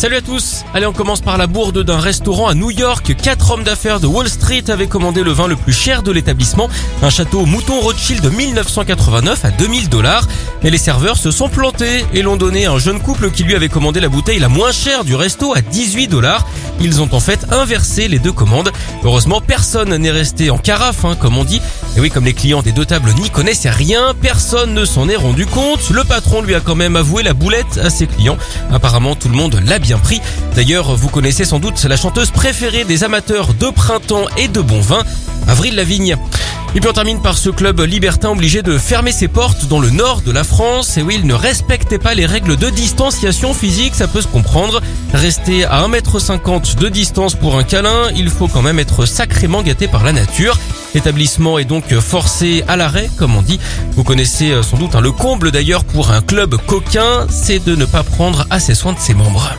Salut à tous Allez, on commence par la bourde d'un restaurant à New York. Quatre hommes d'affaires de Wall Street avaient commandé le vin le plus cher de l'établissement, un château Mouton Rothschild de 1989 à 2000 dollars. Mais les serveurs se sont plantés et l'ont donné à un jeune couple qui lui avait commandé la bouteille la moins chère du resto à 18 dollars. Ils ont en fait inversé les deux commandes. Heureusement, personne n'est resté en carafe, hein, comme on dit. Et oui, comme les clients des deux tables n'y connaissaient rien, personne ne s'en est rendu compte. Le patron lui a quand même avoué la boulette à ses clients. Apparemment, tout le monde l'a bien pris. D'ailleurs, vous connaissez sans doute la chanteuse préférée des amateurs de printemps et de bon vin, Avril Lavigne. Et puis on termine par ce club libertin obligé de fermer ses portes dans le nord de la France. Et oui, il ne respectait pas les règles de distanciation physique, ça peut se comprendre. Rester à 1m50 de distance pour un câlin, il faut quand même être sacrément gâté par la nature. L'établissement est donc forcé à l'arrêt, comme on dit. Vous connaissez sans doute hein, le comble d'ailleurs pour un club coquin, c'est de ne pas prendre assez soin de ses membres.